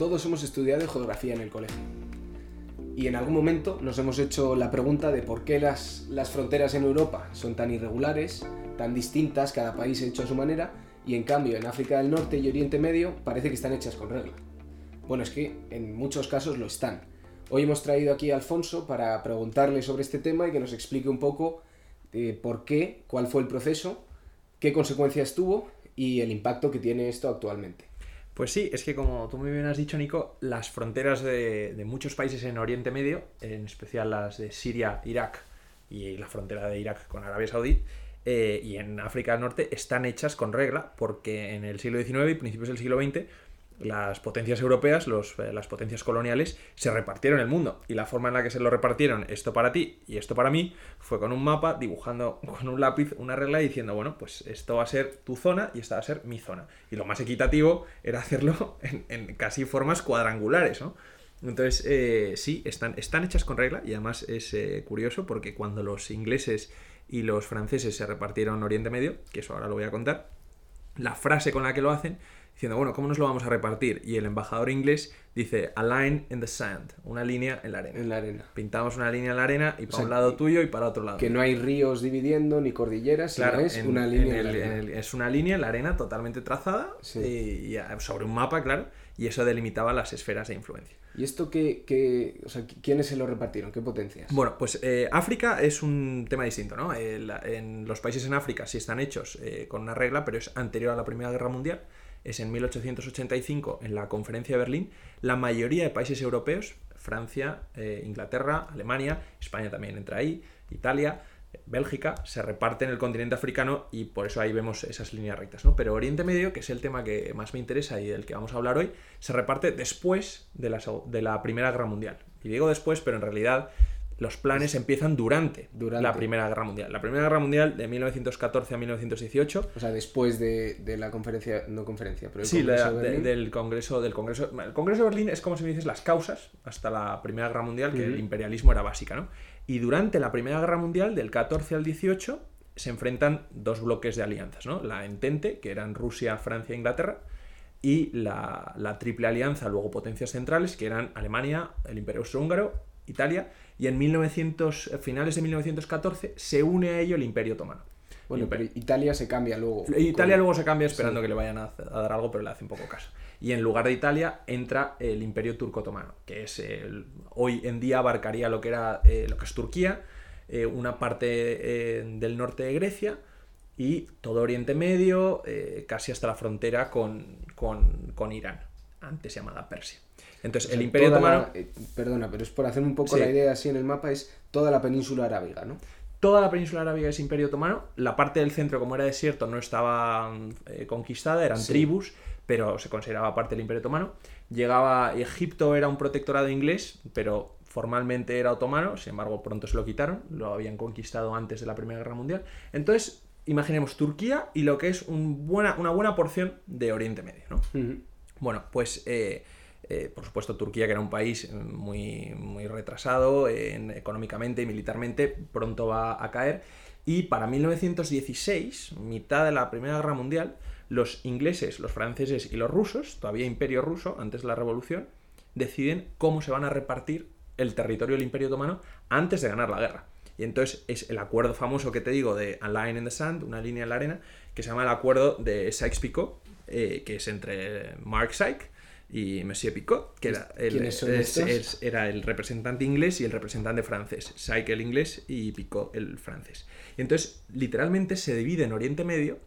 todos hemos estudiado geografía en el colegio. Y en algún momento nos hemos hecho la pregunta de por qué las, las fronteras en Europa son tan irregulares, tan distintas, cada país hecho a su manera, y en cambio en África del Norte y Oriente Medio parece que están hechas con regla. Bueno, es que en muchos casos lo están. Hoy hemos traído aquí a Alfonso para preguntarle sobre este tema y que nos explique un poco eh, por qué, cuál fue el proceso, qué consecuencias tuvo y el impacto que tiene esto actualmente. Pues sí, es que como tú muy bien has dicho, Nico, las fronteras de, muchos países en Oriente Medio, en especial las de Siria, Irak y la frontera de Irak con Arabia Saudí, eh, y en África del Norte están hechas con regla, porque en el siglo XIX y principios del siglo XX las potencias europeas, eh, las potencias coloniales, se repartieron el mundo. Y la forma en la que se lo repartieron, esto para ti y esto para mí, fue con un mapa, dibujando con un lápiz una regla y diciendo, bueno, pues esto va a ser tu zona y esta va a ser mi zona. Y lo más equitativo era hacerlo en, casi formas cuadrangulares, ¿no? Entonces, eh, sí, están, están hechas con regla y además es eh, curioso porque cuando los ingleses y los franceses se repartieron Oriente Medio, que eso ahora lo voy a contar, la frase con la que lo hacen diciendo, bueno, ¿cómo nos lo vamos a repartir? Y el embajador inglés dice, a line in the sand, una línea en la arena. En la arena. Pintamos una línea en la arena y para un lado tuyo y para otro lado. Que no hay ríos dividiendo ni cordilleras, claro, es una línea en, la arena. es una línea en la arena totalmente trazada y, sobre un mapa, claro, y eso delimitaba las esferas de influencia. ¿Y esto qué, qué o sea, quiénes se lo repartieron? ¿Qué potencias? Bueno, pues eh, África es un tema distinto, ¿no? en los países en África sí están hechos eh, con una regla, pero es anterior a la Primera Guerra Mundial es en 1885 en la conferencia de Berlín, la mayoría de países europeos, Francia, eh, Inglaterra, Alemania, España también entra ahí, Italia, Bélgica, se reparten el continente africano y por eso ahí vemos esas líneas rectas. ¿no? Pero Oriente Medio, que es el tema que más me interesa y del que vamos a hablar hoy, se reparte después de la, de la Primera Guerra Mundial. Y digo después, pero en realidad los planes empiezan durante, la Primera Guerra Mundial. La Primera Guerra Mundial de 1914 a 1918. O sea, después de, la conferencia, no conferencia, pero el sí, del Congreso del Congreso. El Congreso de Berlín es como si me dices las causas hasta la Primera Guerra Mundial, que el imperialismo era básica, ¿no? Y durante la Primera Guerra Mundial, del 14 al 18, se enfrentan dos bloques de alianzas, ¿no? La Entente, que eran Rusia, Francia e Inglaterra, y la, la Triple Alianza, luego potencias centrales, que eran Alemania, el Imperio Austrohúngaro, Italia y en 1900, eh, finales de 1914 se une a ello el Imperio Otomano. Bueno, pero Italia se cambia luego. Italia luego se cambia esperando que le vayan a, dar algo, pero le hacen poco caso. Y en lugar de Italia entra el Imperio Turco-Otomano, que es hoy en día abarcaría lo que era eh, lo que es Turquía, eh, una parte del norte de Grecia y todo Oriente Medio, casi hasta la frontera con, con Irán, antes llamada Persia. Entonces, el Imperio Otomano. Eh, perdona, pero es por hacer un poco la idea así en el mapa, es toda la península arábiga, ¿no? Toda la península arábiga es Imperio Otomano. La parte del centro, como era desierto, no estaba eh, conquistada, eran tribus, pero se consideraba parte del Imperio Otomano. Llegaba. Egipto era un protectorado inglés, pero formalmente era otomano, sin embargo, pronto se lo quitaron, lo habían conquistado antes de la Primera Guerra Mundial. Entonces, imaginemos Turquía y lo que es un buena, una buena porción de Oriente Medio, ¿no? Bueno, pues. Eh, eh, por supuesto, Turquía, que era un país eh, muy, muy retrasado económicamente y militarmente, pronto va a caer. Y para 1916, mitad de la Primera Guerra Mundial, los ingleses, los franceses y los rusos, todavía imperio ruso, antes de la revolución, deciden cómo se van a repartir el territorio del imperio otomano antes de ganar la guerra. Y entonces es el acuerdo famoso que te digo de A Line in the Sand, una línea en la arena, que se llama el acuerdo de Sykes-Picot, eh, que es entre Mark Sykes y Monsieur Picot, que era el, era el representante inglés y el representante francés. Sykes el inglés y Picot el francés. Y entonces, literalmente se divide en Oriente Medio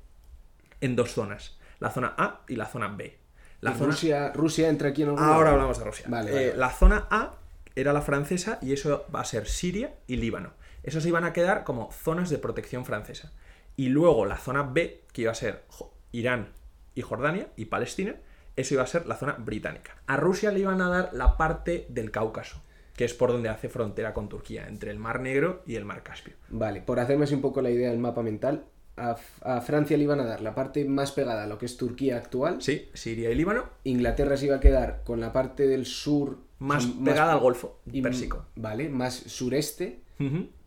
en dos zonas, la zona A y la zona B. La zona... Rusia, Rusia entra aquí en Ahora hablamos de Rusia. Eh, la zona A era la francesa y eso va a ser Siria y Líbano. Esos iban a quedar como zonas de protección francesa. Y luego la zona B, que iba a ser Irán y Jordania y Palestina, eso iba a ser la zona británica. A Rusia le iban a dar la parte del Cáucaso, que es por donde hace frontera con Turquía, entre el Mar Negro y el Mar Caspio. Vale, por hacerme así un poco la idea del mapa mental, a, Francia le iban a dar la parte más pegada a lo que es Turquía actual. Sí, Siria y Líbano. Inglaterra se iba a quedar con la parte del sur. Más, pegada al Golfo Pérsico. Vale, más sureste.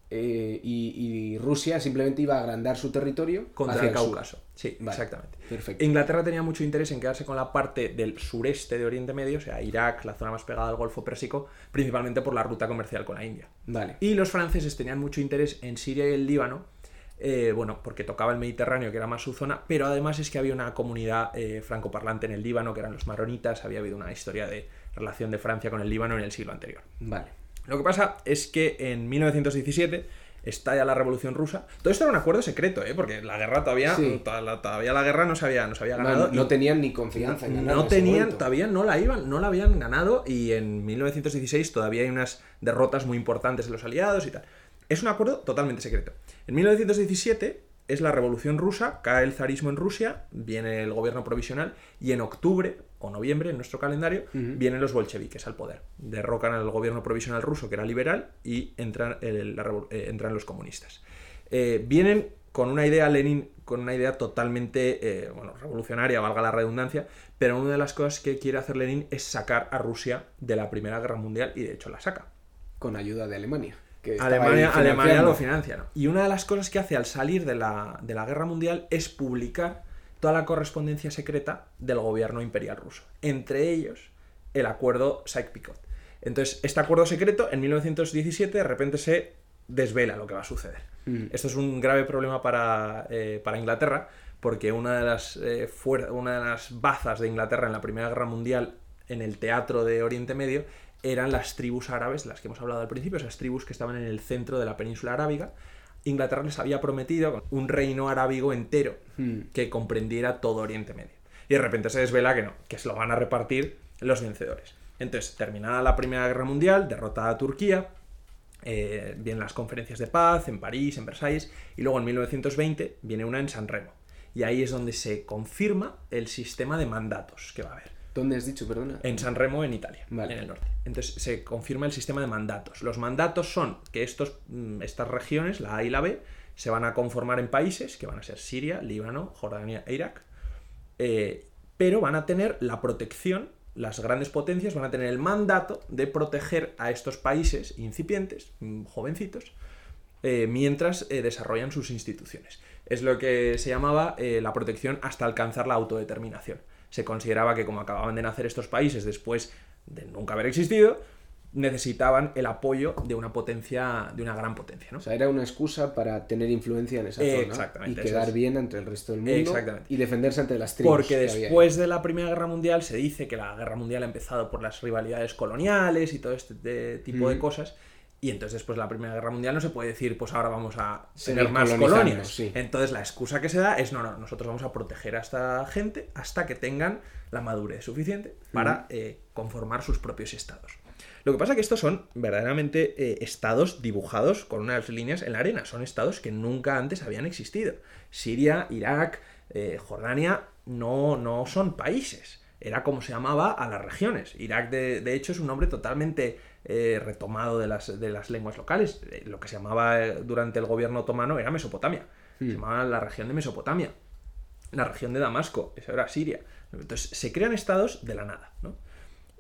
Eh, y, y Rusia simplemente iba a agrandar su territorio Contra hacia el. Cáucaso. Sí, Vale. exactamente. Perfecto. Inglaterra tenía mucho interés en quedarse con la parte del sureste de Oriente Medio, o sea, Irak, la zona más pegada al Golfo Pérsico, principalmente por la ruta comercial con la India. Vale. Y los franceses tenían mucho interés en Siria y el Líbano, eh, bueno, porque tocaba el Mediterráneo, que era más su zona, pero además es que había una comunidad eh, francoparlante en el Líbano, que eran los maronitas, había habido una historia de relación de Francia con el Líbano en el siglo anterior. Vale. Lo que pasa es que en 1917 estalla la Revolución Rusa. Todo esto era un acuerdo secreto, ¿eh? porque la guerra todavía, Sí. toda la- todavía la guerra no se había, no se había ganado. no tenían ni confianza en ganar no tenían, todavía no la iban, no la habían ganado y en 1916 todavía hay unas derrotas muy importantes de los aliados y tal. Es un acuerdo totalmente secreto. En 1917 es la Revolución Rusa, cae el zarismo en Rusia, viene el gobierno provisional y en octubre o noviembre en nuestro calendario vienen los bolcheviques al poder. Derrocan al gobierno provisional ruso que era liberal y entran, el- la revo- eh, entran los comunistas. Eh, vienen con una idea, Lenin, con una idea totalmente eh, bueno, revolucionaria, valga la redundancia, pero una de las cosas que quiere hacer Lenin es sacar a Rusia de la Primera Guerra Mundial y de hecho la saca. Con ayuda de Alemania. Que Alemania, ahí Alemania financiando. lo financia, ¿no? Y una de las cosas que hace al salir de la, de la Guerra Mundial es publicar toda la correspondencia secreta del gobierno imperial ruso. Entre ellos, el acuerdo Sykes-Picot. Entonces, este acuerdo secreto, en 1917, de repente se desvela lo que va a suceder. Mm. Esto es un grave problema para, eh, para Inglaterra, porque una de, las, eh, una de las bazas de Inglaterra en la Primera Guerra Mundial, en el teatro de Oriente Medio, eran las tribus árabes, las que hemos hablado al principio, esas tribus que estaban en el centro de la península arábiga. Inglaterra les había prometido un reino arábigo entero Mm. que comprendiera todo Oriente Medio. Y de repente se desvela que no, que se lo van a repartir los vencedores. Entonces, terminada la Primera Guerra Mundial, derrotada Turquía, eh, vienen las conferencias de paz en París, en Versalles, y luego en 1920 viene una en San Remo. Y ahí es donde se confirma el sistema de mandatos que va a haber. ¿Dónde has dicho, perdona? En San Remo, en Italia, Vale. en el norte. Entonces se confirma el sistema de mandatos. Los mandatos son que estos, mm, estas regiones, la A y la B, se van a conformar en países que van a ser Siria, Líbano, Jordania e Irak, eh, pero van a tener la protección, las grandes potencias van a tener el mandato de proteger a estos países incipientes, mm, jovencitos, eh, mientras eh, desarrollan sus instituciones. Es lo que se llamaba la protección hasta alcanzar la autodeterminación. Se consideraba que como acababan de nacer estos países después de nunca haber existido, necesitaban el apoyo de una potencia, de una gran potencia, ¿no? O sea, era una excusa para tener influencia en esa zona Exactamente, y quedar es. bien ante el resto del mundo Exactamente. y defenderse ante las tribus. Porque había después de la Primera Guerra Mundial se dice que la Guerra Mundial ha empezado por las rivalidades coloniales y todo este tipo de cosas. Y entonces después de la Primera Guerra Mundial no se puede decir, pues ahora vamos a tener más colonias. sí. Entonces la excusa que se da es, no, no, nosotros vamos a proteger a esta gente hasta que tengan la madurez suficiente para eh, conformar sus propios estados. Lo que pasa es que estos son verdaderamente eh, estados dibujados con unas líneas en la arena. Son estados que nunca antes habían existido. Siria, Irak, eh, Jordania no, no son países. Era como se llamaba a las regiones. Irak, de, de hecho, es un nombre totalmente eh, retomado de las, de las lenguas locales. Eh, Lo que se llamaba eh, durante el gobierno otomano era Mesopotamia. Se Hmm. llamaba la región de Mesopotamia. La región de Damasco, eso era Siria. Entonces, se crean estados de la nada, ¿no?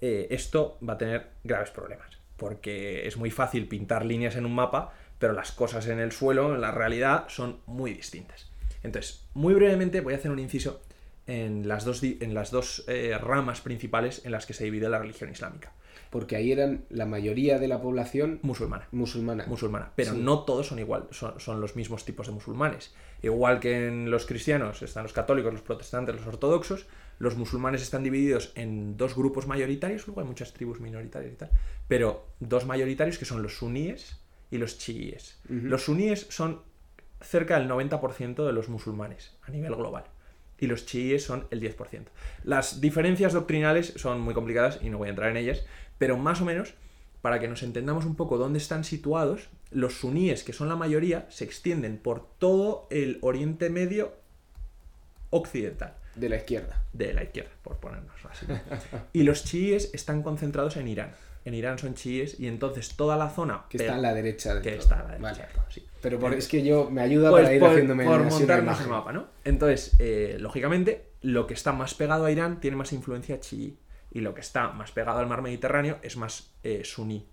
eh, esto va a tener graves problemas. Porque es muy fácil pintar líneas en un mapa, pero las cosas en el suelo, en la realidad, son muy distintas. Entonces, muy brevemente voy a hacer un inciso en las dos, en las dos eh, ramas principales en las que se divide la religión islámica. Porque ahí eran la mayoría de la población Musulmana. musulmana. musulmana. Pero Sí. no todos son igual, son, son los mismos tipos de musulmanes. Igual que en los cristianos están los católicos, los protestantes, los ortodoxos, los musulmanes están divididos en dos grupos mayoritarios, luego hay muchas tribus minoritarias y tal, pero dos mayoritarios que son los suníes y los chiíes. Los suníes son cerca del 90% de los musulmanes a nivel global. Y los chiíes son el 10%. Las diferencias doctrinales son muy complicadas y no voy a entrar en ellas, pero más o menos, para que nos entendamos un poco dónde están situados, los suníes, que son la mayoría, se extienden por todo el Oriente Medio occidental De la izquierda. de la izquierda, por ponernos así. Y los chiíes están concentrados en Irán. En Irán son chiíes y entonces toda la zona Que está a la derecha de que todo. está a la derecha Vale. de todo, sí. Pero por- es que yo me ayuda Pues para ir por, haciéndome por una montarnos el mapa, ¿no? Entonces, eh, lógicamente, lo que está más pegado a Irán tiene más influencia chií. Y lo que está más pegado al mar Mediterráneo es más eh, suní.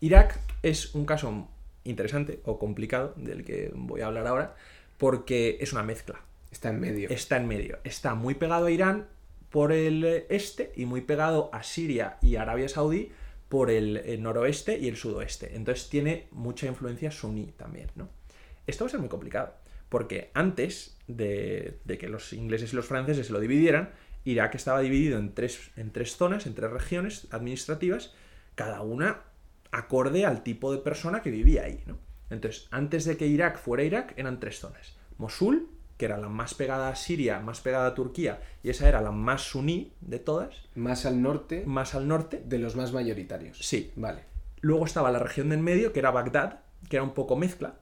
Irak es un caso interesante o complicado, del que voy a hablar ahora, porque es una mezcla. Está en medio. Está en medio. Está muy pegado a Irán por el este y muy pegado a Siria y Arabia Saudí por el, el noroeste y el sudoeste. Entonces tiene mucha influencia suní también, ¿no? Esto va a ser muy complicado, porque antes de, de que los ingleses y los franceses se lo dividieran, Irak estaba dividido en tres, en tres zonas, en tres regiones administrativas, cada una acorde al tipo de persona que vivía ahí, ¿no? Entonces, antes de que Irak fuera Irak, eran tres zonas. Mosul, que era la más pegada a Siria, más pegada a Turquía, y esa era la más suní de todas, Más al norte más al norte. de los más mayoritarios. Sí. Vale. Luego estaba la región del medio, que era Bagdad, que era un poco mezcla.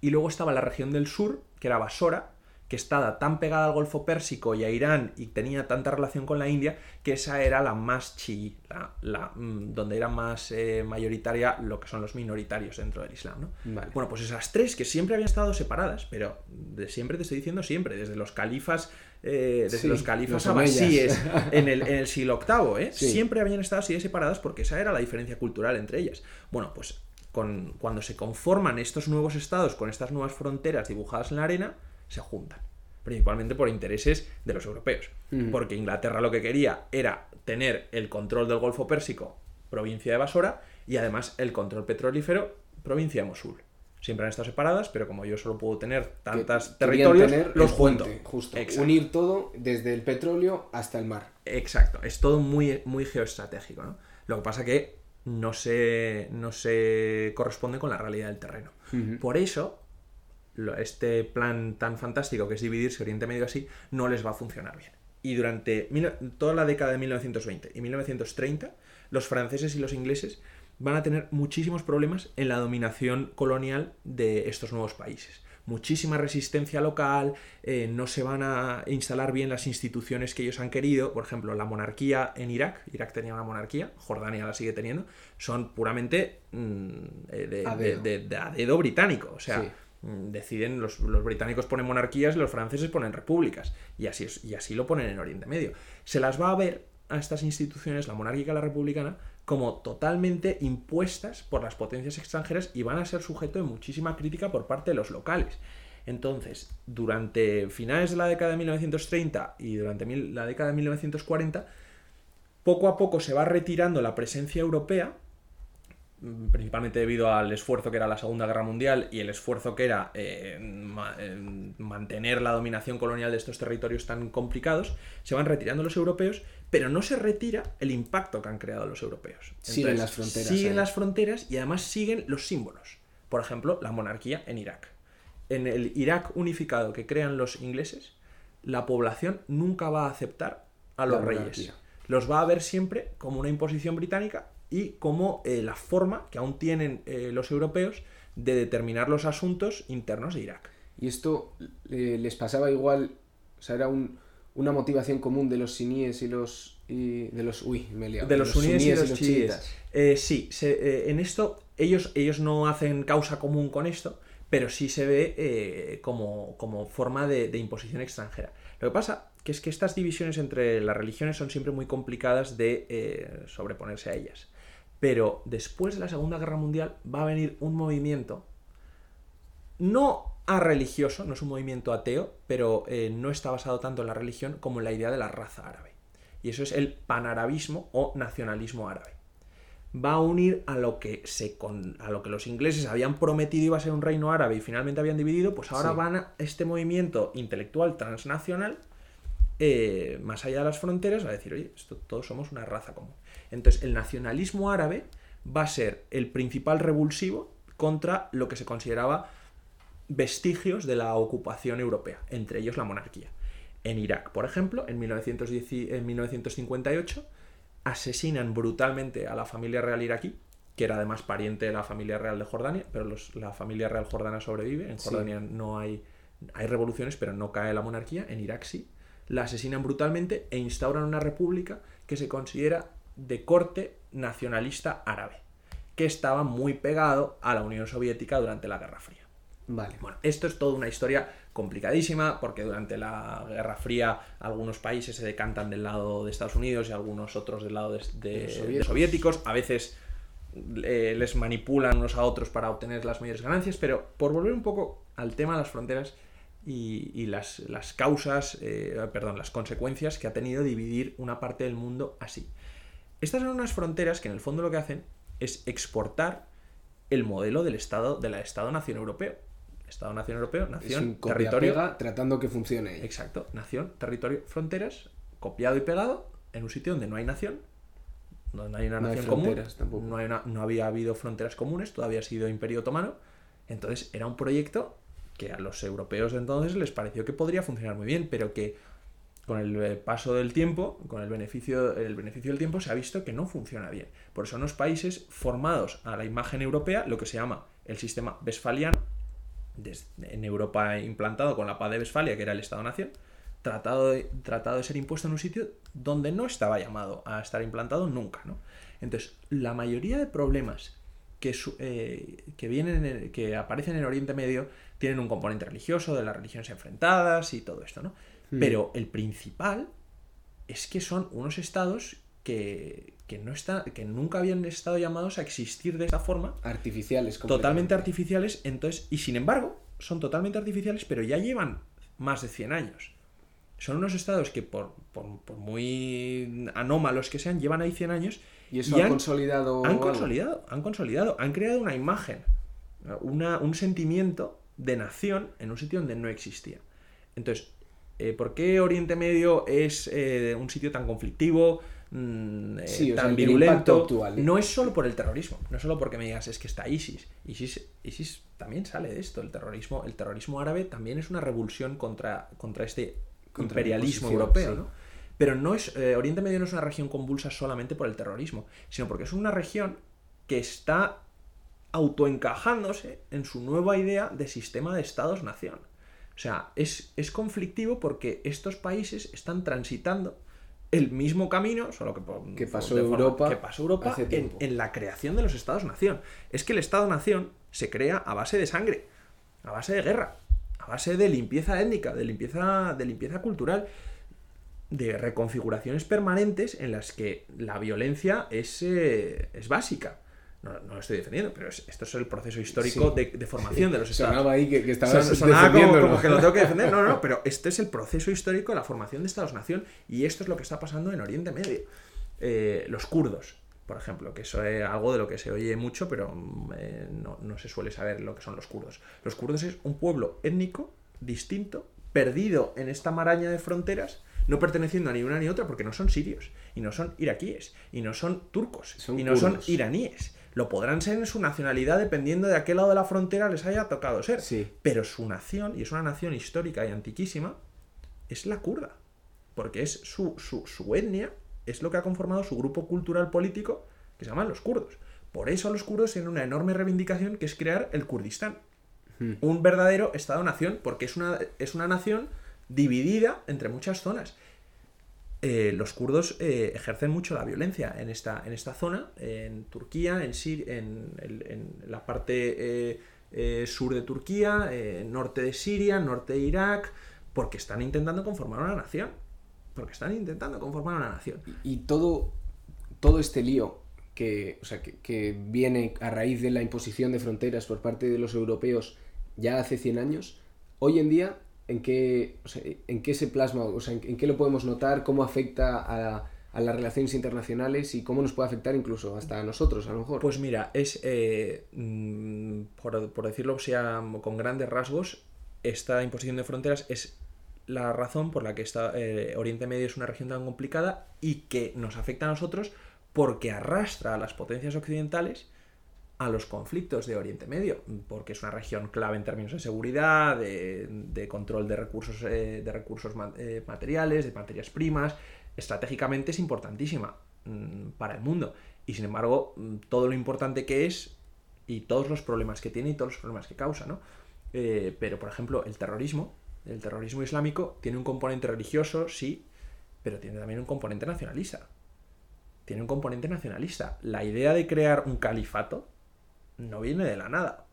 Y luego estaba la región del sur, que era Basora, que estaba tan pegada al Golfo Pérsico y a Irán y tenía tanta relación con la India, que esa era la más chií, la, la, mm, donde era más eh, mayoritaria lo que son los minoritarios dentro del Islam. ¿no? Vale. Bueno, pues esas tres que siempre habían estado separadas, pero de siempre te estoy diciendo siempre, desde los califas, eh, desde Sí, los califas abasíes en el, en el siglo VIII, ¿eh? Sí. siempre habían estado así de separadas porque esa era la diferencia cultural entre ellas. Bueno, pues con, cuando se conforman estos nuevos estados con estas nuevas fronteras dibujadas en la arena, se juntan. Principalmente por intereses de los europeos. Porque Inglaterra lo que quería era tener el control del Golfo Pérsico, provincia de Basora, y además el control petrolífero, provincia de Mosul. Siempre han estado separadas, pero como yo solo puedo tener Que- querían territorios, tener los junto. puente, justo. Exacto. Unir todo desde el petróleo hasta el mar. Exacto, es todo muy, muy geoestratégico, ¿no? Lo que pasa que no se, no se corresponde con la realidad del terreno. Por eso, este plan tan fantástico que es dividirse Oriente Medio así, no les va a funcionar bien. Y durante toda la década de 1920 y 1930, los franceses y los ingleses van a tener muchísimos problemas en la dominación colonial de estos nuevos países. Muchísima resistencia local, eh, no se van a instalar bien las instituciones que ellos han querido. Por ejemplo, la monarquía en Irak, Irak tenía una monarquía, Jordania la sigue teniendo, son puramente mm, eh, de, A de- dedo. de- de a dedo británico. O sea, Sí. Mm, deciden, los, británicos ponen monarquías y los franceses ponen repúblicas. Y así, y así lo ponen en Oriente Medio. Se las va a ver a estas instituciones, la monárquica y la republicana, como totalmente impuestas por las potencias extranjeras y van a ser sujeto de muchísima crítica por parte de los locales. Entonces, durante finales de la década de 1930 y durante la década de 1940, poco a poco se va retirando la presencia europea, principalmente debido al esfuerzo que era la Segunda Guerra Mundial y el esfuerzo que era eh, ma- eh, mantener la dominación colonial de estos territorios tan complicados, se van retirando los europeos, pero no se retira el impacto que han creado los europeos. Siguen las fronteras Siguen las fronteras y además siguen los símbolos. Por ejemplo, la monarquía en Irak. En el Irak unificado que crean los ingleses, la población nunca va a aceptar a los La reyes. monarquía. Los va a ver siempre como una imposición británica y como eh, la forma que aún tienen eh, los europeos de determinar los asuntos internos de Irak. Y esto eh, les pasaba igual, o sea, era un- una motivación común de los suníes y los... y- de los... Uy, me liado. De los suníes y los chiíes. sí, se- en esto ellos, ellos no hacen causa común con esto, pero sí se ve como, como forma de, de imposición extranjera. Lo que pasa que es que estas divisiones entre las religiones son siempre muy complicadas de eh, sobreponerse a ellas. Pero después de la Segunda Guerra Mundial va a venir un movimiento no a religioso, no es un movimiento ateo, pero eh, no está basado tanto en la religión como en la idea de la raza árabe. Y eso es el panarabismo o nacionalismo árabe. Va a unir a lo que se con- a lo que los ingleses habían prometido iba a ser un reino árabe y finalmente habían dividido, pues ahora Sí. van a este movimiento intelectual transnacional eh, más allá de las fronteras va a decir, oye, esto, todos somos una raza común. Entonces, el nacionalismo árabe va a ser el principal revulsivo contra lo que se consideraba vestigios de la ocupación europea, entre ellos la monarquía. En Irak, por ejemplo, en, 1910 y- en 1958, asesinan brutalmente a la familia real iraquí, que era además pariente de la familia real de Jordania, pero los- la familia real jordana sobrevive. En Sí. Jordania no hay, hay revoluciones, pero no cae la monarquía. En Irak sí. La asesinan brutalmente e instauran una república que se considera de corte nacionalista árabe, que estaba muy pegado a la Unión Soviética durante la Guerra Fría. Vale. Bueno, esto es toda una historia complicadísima porque durante la Guerra Fría algunos países se decantan del lado de Estados Unidos y algunos otros del lado de, de- De los de soviéticos. soviéticos. A veces eh, les manipulan unos a otros para obtener las mayores ganancias, pero por volver un poco al tema de las fronteras y, las, las, causas, eh, perdón, las consecuencias que ha tenido dividir una parte del mundo así. Estas son unas fronteras que en el fondo lo que hacen es exportar el modelo del Estado, de la Estado-Nación Europeo. Estado-Nación Europeo, nación, territorio. tratando que funcione. Exacto, nación, territorio, fronteras, copiado y pegado en un sitio donde no hay nación, no, hay una nación común, no, hay no había habido fronteras comunes, todavía ha sido imperio otomano. Entonces era un proyecto que a los europeos de entonces les pareció que podría funcionar muy bien, pero que con el eh, paso del tiempo, con el beneficio, el beneficio del tiempo, se ha visto que no funciona bien. Por eso en los países formados a la imagen europea, lo que se llama el sistema westfaliano, en Europa implantado con la paz de Westfalia, que era el Estado-Nación, tratado de, tratado de ser impuesto en un sitio donde no estaba llamado a estar implantado nunca. ¿no? Entonces, la mayoría de problemas que, eh, que, vienen que aparecen en Oriente Medio tienen un componente religioso, de las religiones enfrentadas y todo esto, ¿no? Hmm. Pero el principal es que son unos estados que, no está, que nunca habían estado llamados a existir de esta forma. Artificiales. Totalmente artificiales, entonces, y sin embargo, son totalmente artificiales, pero ya llevan más de 100 años son unos estados que por, muy anómalos que sean, llevan ahí 100 años. Y eso ha consolidado. Han consolidado, han consolidado, han creado una imagen, un sentimiento de nación en un sitio donde no existía. Entonces, eh, ¿por qué Oriente Medio es eh, un sitio tan conflictivo, mm, eh, tan virulento? No es solo por el terrorismo, no es solo porque me digas es que está ISIS. ISIS. ISIS también sale de esto. El terrorismo, el terrorismo árabe también es una revulsión contra, contra este imperialismo europeo, ¿no? Pero no es, eh, Oriente Medio no es una región convulsa solamente por el terrorismo, sino porque es una región que está autoencajándose en su nueva idea de sistema de estados-nación. O sea, es, es, conflictivo porque estos países están transitando el mismo camino, solo que, que pasó Europa, que pasó Europa en, en, la creación de los estados-nación. Es que el estado-nación se crea a base de sangre, a base de guerra base de limpieza étnica, de limpieza, de limpieza cultural, de reconfiguraciones permanentes en las que la violencia es, eh, es básica. No, no, lo estoy defendiendo, pero esto es el proceso histórico de, formación de los estados. Sonaba ahí que, que estabas Sonaba como, que lo tengo que defender. No, no, pero este es el proceso histórico de la formación de estados-nación y esto es lo que está pasando en Oriente Medio. Eh, los kurdos por ejemplo, que eso es algo de lo que se oye mucho, pero mm, eh, no, se suele saber lo que son los kurdos. Los kurdos es un pueblo étnico, distinto, perdido en esta maraña de fronteras, no perteneciendo a ni una ni otra, porque no son sirios, y no son iraquíes, y no son turcos, y no son iraníes. Lo podrán ser en su nacionalidad dependiendo de a qué lado de la frontera les haya tocado ser. Sí. Pero su nación, y es una nación histórica y antiquísima, es la kurda. Porque es su, su, su etnia es lo que ha conformado su grupo cultural político que se llaman los kurdos. Por eso los kurdos tienen una enorme reivindicación que es crear el Kurdistán. Hmm. Un verdadero Estado-nación, porque es una, es una nación dividida entre muchas zonas. Eh, los kurdos eh, ejercen mucho la violencia en esta, en esta zona, en Turquía, en, en, la parte eh, sur de Turquía, norte de Siria, norte de Irak, porque están intentando conformar una nación porque están intentando conformar una nación. Y, todo, todo este lío que, o sea, que, viene a raíz de la imposición de fronteras por parte de los europeos ya hace 100 años, hoy en día, ¿en qué, ¿en qué se plasma? O sea, ¿en, qué lo podemos notar? ¿Cómo afecta a, las relaciones internacionales y cómo nos puede afectar incluso hasta a nosotros, a lo mejor? Pues mira, es, eh, mm, por, por decirlo sea con grandes rasgos, esta imposición de fronteras es la razón por la que está, eh, Oriente Medio es una región tan complicada y que nos afecta a nosotros porque arrastra a las potencias occidentales a los conflictos de Oriente Medio, porque es una región clave en términos de seguridad, de, control de recursos, eh, de recursos eh, materiales, de materias primas, estratégicamente es importantísima mm, para el mundo. Y sin embargo, mm, todo lo importante que es y todos los problemas que tiene y todos los problemas que causa, ¿no? pero, por ejemplo, el terrorismo el terrorismo islámico tiene un componente religioso, sí, pero tiene también un componente nacionalista. Tiene un componente nacionalista. La idea de crear un califato no viene de la nada.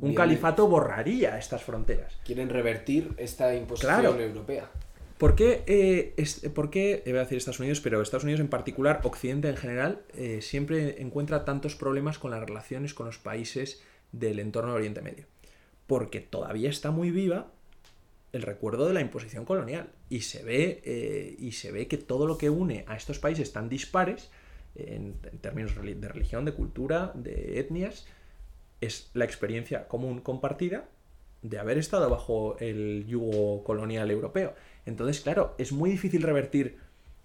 Un califato borraría estas fronteras. Quieren revertir esta imposición europea. ¿Por qué, eh, es- por qué, eh, voy a decir Estados Unidos, pero Estados Unidos en particular, Occidente en general, eh, siempre encuentra tantos problemas con las relaciones con los países del entorno de Oriente Medio? Porque todavía está muy viva el recuerdo de la imposición colonial y se ve, eh, y se ve que todo lo que une a estos países tan dispares, en, términos de religión, de cultura, de etnias, es la experiencia común compartida de haber estado bajo el yugo colonial europeo. Entonces, claro, es muy difícil revertir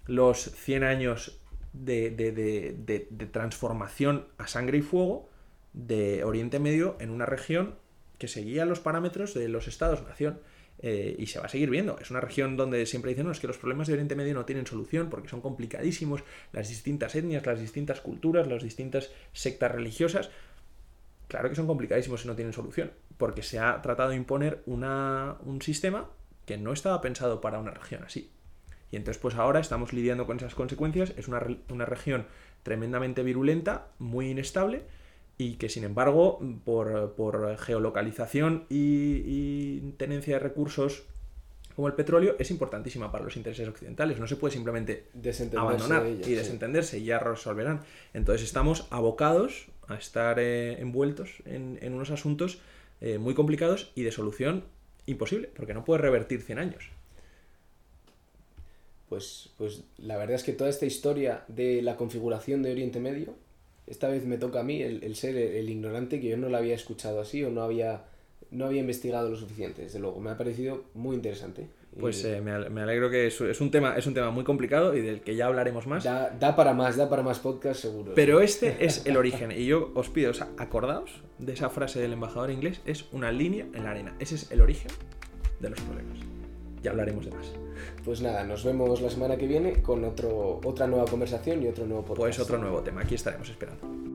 los 100 años de, de- de- de- de transformación a sangre y fuego de Oriente Medio en una región que seguía los parámetros de los estados-nación. Eh, y se va a seguir viendo. Es una región donde siempre dicen, no, es que los problemas de Oriente Medio no tienen solución porque son complicadísimos, las distintas etnias, las distintas culturas, las distintas sectas religiosas. Claro que son complicadísimos y no tienen solución, porque se ha tratado de imponer una- un sistema que no estaba pensado para una región así. Y entonces pues ahora estamos lidiando con esas consecuencias. Es una, una región tremendamente virulenta, muy inestable, y que sin embargo, por, por geolocalización y, y tenencia de recursos como el petróleo, es importantísima para los intereses occidentales. No se puede simplemente abandonar ella, y sí. desentenderse y ya resolverán. Entonces estamos abocados a estar eh, envueltos en, en unos asuntos eh, muy complicados y de solución imposible, porque no puede revertir 100 años. Pues, pues la verdad es que toda esta historia de la configuración de Oriente Medio, esta vez me toca a mí el, el ser el, el ignorante que yo no la había escuchado así o no había, no había investigado lo suficiente, desde luego. Me ha parecido muy interesante. Pues eh, me, al- me alegro que es, es un tema, es un tema muy complicado y del que ya hablaremos más. da, da para más, da para más podcast seguro. Pero este es el origen. Y yo os pido, o sea, acordaos de esa frase del embajador inglés, es una línea en la arena. Ese es el origen de los problemas. Ya hablaremos de más. Pues nada, nos vemos la semana que viene con otro, otra nueva conversación y otro nuevo podcast. Pues otro nuevo tema. Aquí estaremos esperando.